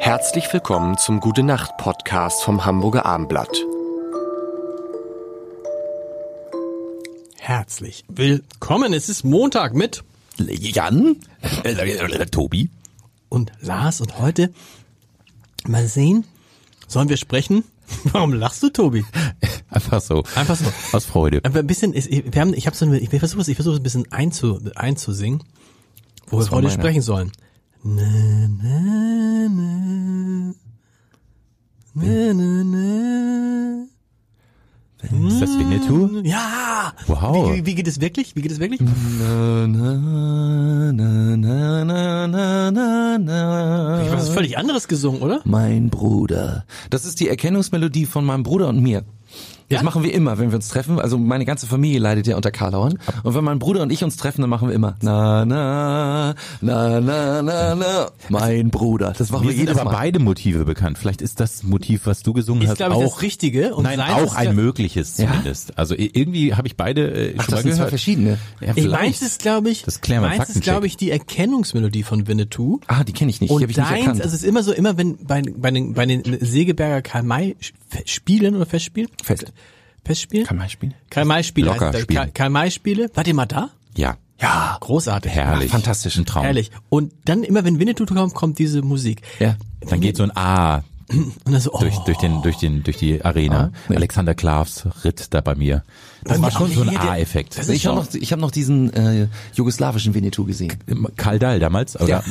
Herzlich willkommen zum Gute Nacht Podcast vom Hamburger Armblatt. Herzlich willkommen. Es ist Montag mit Jan, äh, äh, Tobi. und Lars und heute mal sehen, sollen wir sprechen? Warum lachst du, Tobi? Einfach so. Einfach so. Aus Freude. Aber ein bisschen, ist- wir haben, ich habe so eine, ich versuche es, ich versuche es ein bisschen einzu, einzusingen, wo wir war heute meine? sprechen sollen. Na, na, na, Ist das Winnetou? Ja! Wow. Wie, wie geht es wirklich? Wie geht es wirklich? Na, na, na, na, na, na, na, na. Ich habe was völlig anderes gesungen, oder? Mein Bruder. Das ist die Erkennungsmelodie von meinem Bruder und mir. Das Ja? machen wir immer, wenn wir uns treffen. Also meine ganze Familie leidet ja unter Karlauern. Und wenn mein Bruder und ich uns treffen, dann machen wir immer na na na na na na mein Bruder. Das machen Mir wir sind jedes aber Mal. beide Motive bekannt. Vielleicht ist das Motiv, was du gesungen Ist, hast, glaube ich, auch das Richtige. Und Nein, seins auch ein mögliches Ja? zumindest. Also irgendwie habe ich beide äh, Ach, schon mal das sind zwei gehört. verschiedene. Ja, Ich vielleicht. meins ist, glaube ich, Das klären wir meins ist, glaube ich, die Erkennungsmelodie von Winnetou. Ah, die kenne ich nicht. die Und habe ich nicht deins, erkannt. also es ist immer so, immer wenn bei, bei den, bei den Segeberger Karl-May spielen oder Festspielen? Fest. Spielen? Karl-May-Spiele. Das. spielen. Karl- Karl-May-Spiele. Wart ihr mal da? Ja, Ja. Großartig. herrlich. fantastisch. Ein Traum. Herrlich. Und dann immer, wenn Winnetou kommt, kommt diese Musik. Ja. Dann geht so ein A Und dann so, oh. durch, durch den, durch den, durch die Arena. nee. Alexander Klavs ritt da bei mir. Das war schon so ein A-Effekt. ist Ich habe noch, ich hab noch diesen äh, jugoslawischen Winnetou gesehen. Karl Dahl damals, oder? Ja.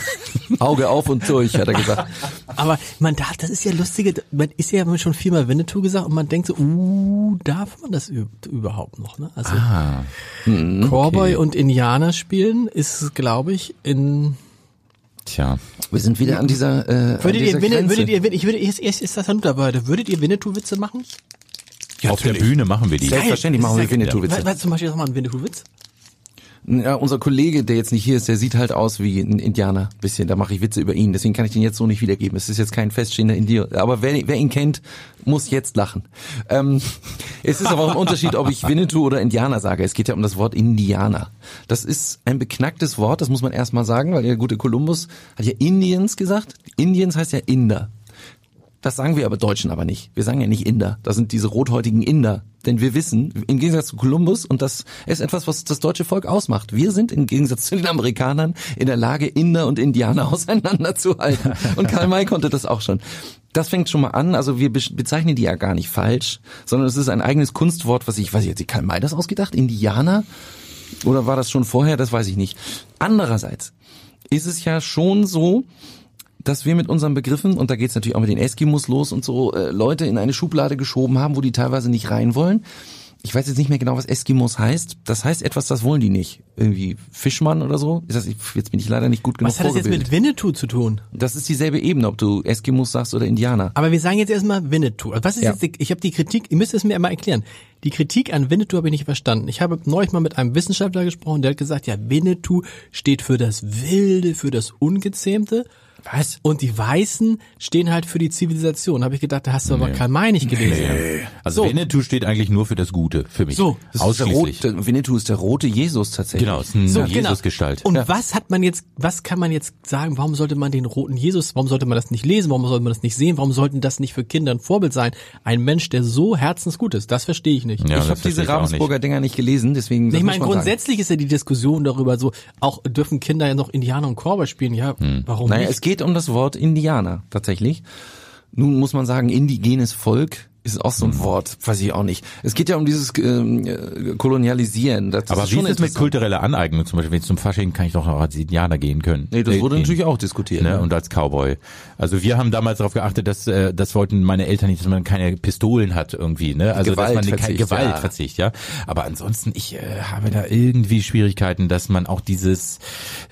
Auge auf und durch, hat er gesagt. Aber man darf, das ist ja lustige, man ist ja schon viermal Winnetou gesagt und man denkt so, uh, darf man das überhaupt noch, ne? Also Ah, Cowboy und Indianer spielen ist, glaube ich, in tja. Wir sind wieder an dieser, äh, an Würdet dieser ihr, Winne, Grenze. würdet ihr, ich würde, erst, erst ist das dann dabei, würdet ihr Winnetou-Witze machen? Auf der Bühne machen wir die. Selbstverständlich machen wir Winnetou-Witze. Was, was zum Beispiel, sag mal einen Winnetou-Witz? Ja, unser Kollege, der jetzt nicht hier ist, der sieht halt aus wie ein Indianer. Bisschen, da mache ich Witze über ihn. Deswegen kann ich den jetzt so nicht wiedergeben. Es ist jetzt kein feststehender Indianer. Aber wer, wer ihn kennt, muss jetzt lachen. Ähm, es ist aber auch ein Unterschied, ob ich Winnetou oder Indianer sage. Es geht ja um das Wort Indianer. Das ist ein beknacktes Wort, das muss man erstmal sagen, weil der gute Kolumbus hat ja Indiens gesagt. Indiens heißt ja Inder. Das sagen wir aber Deutschen aber nicht. Wir sagen ja nicht Inder. Das sind diese rothäutigen Inder. Denn wir wissen, im Gegensatz zu Kolumbus, und das ist etwas, was das deutsche Volk ausmacht. Wir sind im Gegensatz zu den Amerikanern in der Lage, Inder und Indianer auseinanderzuhalten. Und Karl May konnte das auch schon. Das fängt schon mal an. Also wir be- bezeichnen die ja gar nicht falsch, sondern es ist ein eigenes Kunstwort, was ich, weiß ich hat Karl May das ausgedacht? Indianer? Oder war das schon vorher? Das weiß ich nicht. Andererseits ist es ja schon so, dass wir mit unseren Begriffen, und da geht's natürlich auch mit den Eskimos los und so, äh, Leute in eine Schublade geschoben haben, wo die teilweise nicht rein wollen. Ich weiß jetzt nicht mehr genau, was Eskimos heißt. Das heißt etwas, das wollen die nicht. Irgendwie Fischmann oder so. Ist das, jetzt bin ich leider nicht gut genug Was hat das jetzt mit Winnetou zu tun? das ist dieselbe Ebene, ob du Eskimos sagst oder Indianer. Aber wir sagen jetzt erstmal Winnetou. Was ist Ja. jetzt, die, ich habe die Kritik, ihr müsst es mir einmal erklären. Die Kritik an Winnetou habe ich nicht verstanden. Ich habe neulich mal mit einem Wissenschaftler gesprochen, der hat gesagt, ja, Winnetou steht für das Wilde, für das Ungezähmte. Was? Und die Weißen stehen halt für die Zivilisation. Habe ich gedacht, da hast du aber Karl May nicht gelesen. Also So. Winnetou steht eigentlich nur für das Gute, für mich. So. Das Ausschließlich. rote, Winnetou ist der rote Jesus tatsächlich. Genau, ist eine So, genau. Jesusgestalt. Und was hat man jetzt, was kann man jetzt sagen, warum sollte man den roten Jesus, warum sollte man das nicht lesen, warum sollte man das nicht sehen, warum sollten das nicht für Kinder ein Vorbild sein? Ein Mensch, der so herzensgut ist, das verstehe ich nicht. Ja, ich habe diese nicht. Ravensburger Dinger nicht gelesen, deswegen. ich meine, man sagen. grundsätzlich ist ja die Diskussion darüber so, auch dürfen Kinder ja noch Indianer und Cowboy spielen, ja, warum Naja, nicht? Geht um das Wort Indianer tatsächlich. Nun muss man sagen, indigenes Volk ist auch so ein Wort, weiß ich auch nicht. Es geht ja um dieses ähm, äh, Kolonialisieren. Das Aber ist wie schon ist es mit kultureller Aneignung? Zum Beispiel, wenn ich zum Fasching kann ich doch noch als Indianer gehen können. Nee, das Äh, wurde gehen. natürlich auch diskutiert. Ne, ne? und als Cowboy. Also wir haben damals darauf geachtet, dass äh, das wollten meine Eltern nicht, dass man keine Pistolen hat irgendwie, ne? Also dass man keine Gewaltverzicht, Gewaltverzicht, ja. Aber ansonsten ich äh, habe da irgendwie Schwierigkeiten, dass man auch dieses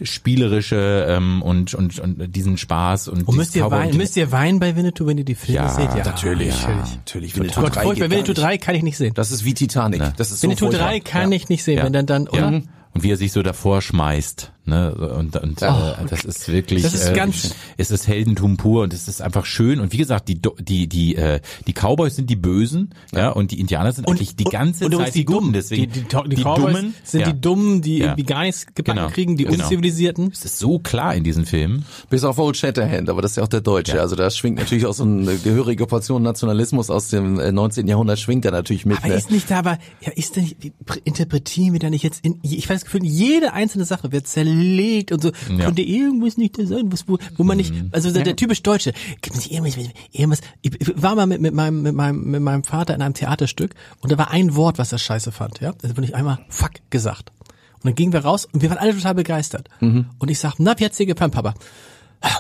spielerische ähm, und und und diesen Spaß und, und müsst ihr, weinen, müsst ihr weinen bei Winnetou, wenn ihr die Filme Ja, seht? Ja, natürlich. natürlich. Natürlich. Winnetou Gott, 3 furchtbar, Winnetou nicht. 3 kann ich nicht sehen. Das ist wie Titanic. Das ist so Winnetou furchtbar. 3 kann Ja. ich nicht sehen, Ja. wenn dann dann, oder? Und wie er sich so davor schmeißt, Ne? Und, und äh, das ist wirklich, Das ist äh, ganz- es ist Heldentum pur und es ist einfach schön. Und wie gesagt, die die die äh, die Cowboys sind die Bösen, ja, und die Indianer sind eigentlich die ganze und Zeit die Dummen. Deswegen die, die, die, Cowboys Dummen sind ja. die Dummen, die Ja. irgendwie gar nichts gebacken Genau. kriegen, die Genau. Unzivilisierten. Es ist so klar in diesen Filmen. Bis auf Old Shatterhand, aber das ist ja auch der Deutsche. Ja. Also da schwingt natürlich auch so eine gehörige Portion Nationalismus aus dem äh, 19. Jahrhundert schwingt da natürlich mit. Aber ne? ist nicht da, aber ja, ist denn interpretieren wir da nicht jetzt in, ich weiß das Gefühl, jede einzelne Sache wird zerlegt und so, Ja. könnte irgendwas nicht da sein, was, wo, wo man nicht, Mhm. also der, der typisch Deutsche, gibt nicht irgendwas, irgendwas, ich war mal mit, mit meinem, mit meinem, mit meinem Vater in einem Theaterstück und da war ein Wort, was er scheiße fand, ja, da wurde ich einmal fuck gesagt. Und dann gingen wir raus und wir waren alle total begeistert. Mhm. Und ich sag, na, wie hat's dir gefallen, Papa?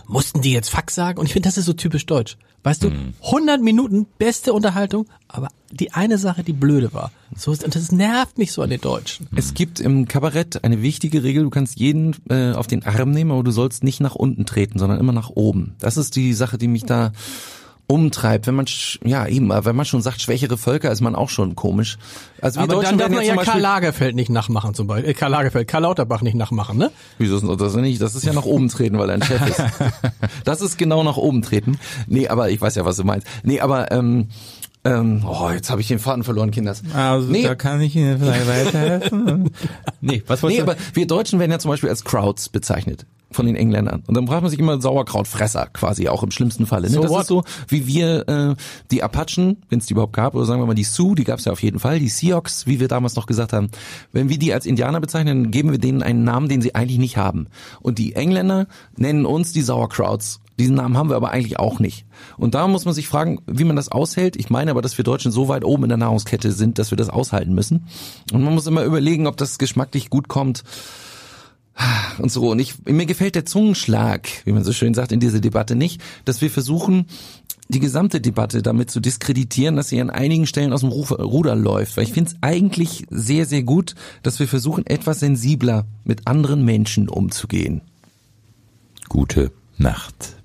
Mussten die jetzt Fuck sagen? Und ich finde, das ist so typisch deutsch. Weißt du, 100 Minuten, beste Unterhaltung, aber die eine Sache, die blöde war. So ist, und das nervt mich so an den Deutschen. Es gibt im Kabarett eine wichtige Regel, du kannst jeden äh, auf den Arm nehmen, aber du sollst nicht nach unten treten, sondern immer nach oben. Das ist die Sache, die mich da umtreibt. Wenn man, ja eben, aber wenn man schon sagt, schwächere Völker, ist man auch schon komisch. Also wir Aber Deutschen dann darf werden man ja Karl Lagerfeld nicht nachmachen zum Beispiel. Äh, Karl Lagerfeld, Karl Lauterbach nicht nachmachen, ne? wieso ist das nicht? Das ist ja nach oben treten, weil er ein Chef ist. Das ist genau nach oben treten. Nee, aber ich weiß ja, was du meinst. Nee, aber ähm, ähm, oh, jetzt habe ich den Faden verloren, Kinders. Also nee, da kann ich Ihnen vielleicht weiterhelfen. nee, was wolltest Nee, du? aber wir Deutschen werden ja zum Beispiel als Crowds bezeichnet von den Engländern. Und dann braucht man sich immer Sauerkrautfresser quasi, auch im schlimmsten Falle. Ne? So das what? ist so, wie wir äh, die Apachen, wenn es die überhaupt gab, oder sagen wir mal die Sioux, die gab es ja auf jeden Fall, die Sioux, wie wir damals noch gesagt haben. Wenn wir die als Indianer bezeichnen, dann geben wir denen einen Namen, den sie eigentlich nicht haben. Und die Engländer nennen uns die Sauerkrauts. Diesen Namen haben wir aber eigentlich auch nicht. Und da muss man sich fragen, wie man das aushält. Ich meine aber, dass wir Deutschen so weit oben in der Nahrungskette sind, dass wir das aushalten müssen. Und man muss immer überlegen, ob das geschmacklich gut kommt und so. Und ich, mir gefällt der Zungenschlag, wie man so schön sagt, in dieser Debatte nicht, dass wir versuchen, die gesamte Debatte damit zu diskreditieren, dass sie an einigen Stellen aus dem Ruder läuft. Weil ich finde es eigentlich sehr, sehr gut, dass wir versuchen, etwas sensibler mit anderen Menschen umzugehen. Gute Nacht.